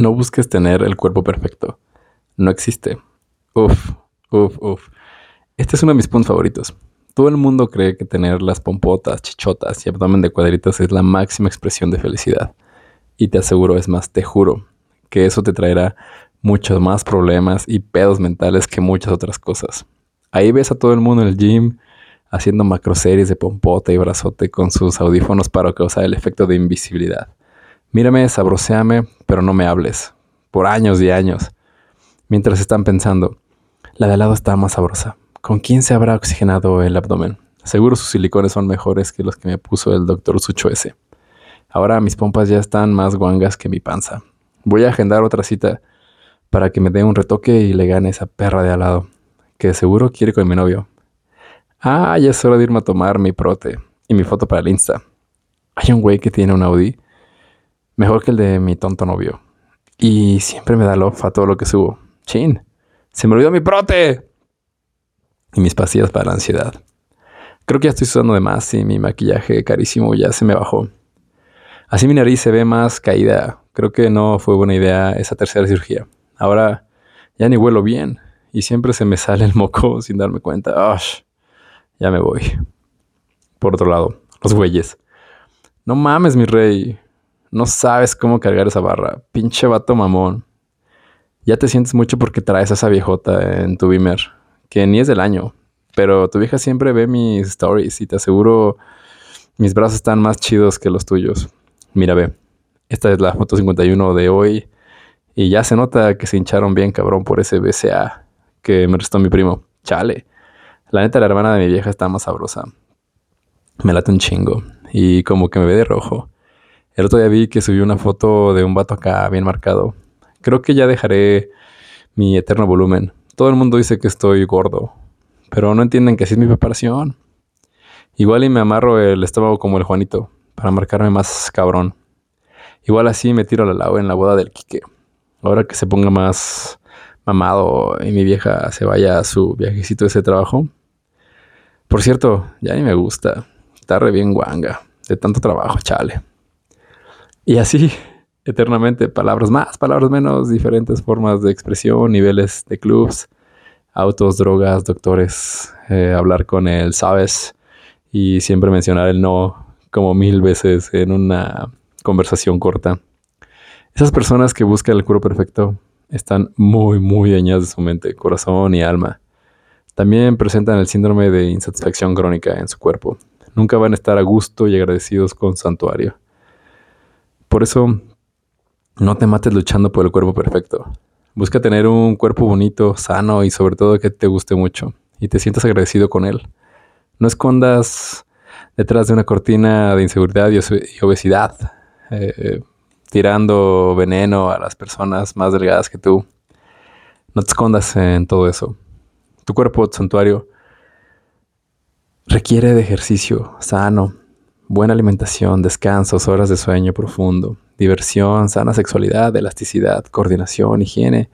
No busques tener el cuerpo perfecto. No existe. Uf, uf, uf. Este es uno de mis puntos favoritos. Todo el mundo cree que tener las pompotas, chichotas y abdomen de cuadritos es la máxima expresión de felicidad. Y te aseguro, es más, te juro, que eso te traerá muchos más problemas y pedos mentales que muchas otras cosas. Ahí ves a todo el mundo en el gym haciendo macroseries de pompota y brazote con sus audífonos para causar el efecto de invisibilidad. Mírame, sabroseame, pero no me hables. Por años y años. Mientras están pensando, la de al lado está más sabrosa. ¿Con quién se habrá oxigenado el abdomen? Seguro sus silicones son mejores que los que me puso el doctor Sucho ese. Ahora mis pompas ya están más guangas que mi panza. Voy a agendar otra cita para que me dé un retoque y le gane esa perra de al lado, que seguro quiere con mi novio. Ah, ya es hora de irme a tomar mi prote y mi foto para el Insta. Hay un güey que tiene un Audi Mejor que el de mi tonto novio. Y siempre me da love a todo lo que subo. Chin. Se me olvidó mi prote. Y mis pastillas para la ansiedad. Creo que ya estoy sudando de más y mi maquillaje carísimo ya se me bajó. Así mi nariz se ve más caída. Creo que no fue buena idea esa tercera cirugía. Ahora ya ni huelo bien y siempre se me sale el moco sin darme cuenta. ya me voy. Por otro lado, los güeyes. No mames, mi rey. No sabes cómo cargar esa barra. Pinche vato mamón. Ya te sientes mucho porque traes a esa viejota en tu Beamer, que ni es del año. Pero tu vieja siempre ve mis stories y te aseguro mis brazos están más chidos que los tuyos. Mira, ve. Esta es la foto 51 de hoy. Y ya se nota que se hincharon bien cabrón por ese BCA que me restó mi primo. Chale. La neta, la hermana de mi vieja está más sabrosa. Me late un chingo. Y como que me ve de rojo. El otro día vi que subió una foto de un vato acá bien marcado. Creo que ya dejaré mi eterno volumen. Todo el mundo dice que estoy gordo, pero no entienden que así es mi preparación. Igual y me amarro el estómago como el Juanito, para marcarme más cabrón. Igual así me tiro la lado en la boda del Quique. Ahora que se ponga más mamado y mi vieja se vaya a su viajecito de ese trabajo. Por cierto, ya ni me gusta. Está re bien guanga. De tanto trabajo, chale. Y así, eternamente, palabras más, palabras menos, diferentes formas de expresión, niveles de clubs, autos, drogas, doctores, eh, hablar con él, sabes, y siempre mencionar el no como mil veces en una conversación corta. Esas personas que buscan el cuerpo perfecto están muy, muy dañadas de su mente, corazón y alma. También presentan el síndrome de insatisfacción crónica en su cuerpo. Nunca van a estar a gusto y agradecidos con santuario. Por eso, no te mates luchando por el cuerpo perfecto. Busca tener un cuerpo bonito, sano y sobre todo que te guste mucho y te sientas agradecido con él. No escondas detrás de una cortina de inseguridad y obesidad, eh, tirando veneno a las personas más delgadas que tú. No te escondas en todo eso. Tu cuerpo santuario requiere de ejercicio sano, buena alimentación, descansos, horas de sueño profundo, diversión, sana sexualidad, elasticidad, coordinación, higiene,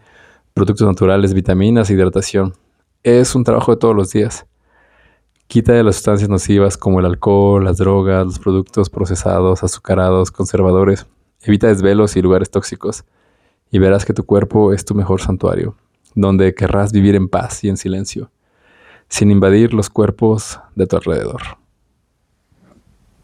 productos naturales, vitaminas, hidratación. Es un trabajo de todos los días. Quita de las sustancias nocivas como el alcohol, las drogas, los productos procesados, azucarados, conservadores. Evita desvelos y lugares tóxicos y verás que tu cuerpo es tu mejor santuario, donde querrás vivir en paz y en silencio, sin invadir los cuerpos de tu alrededor.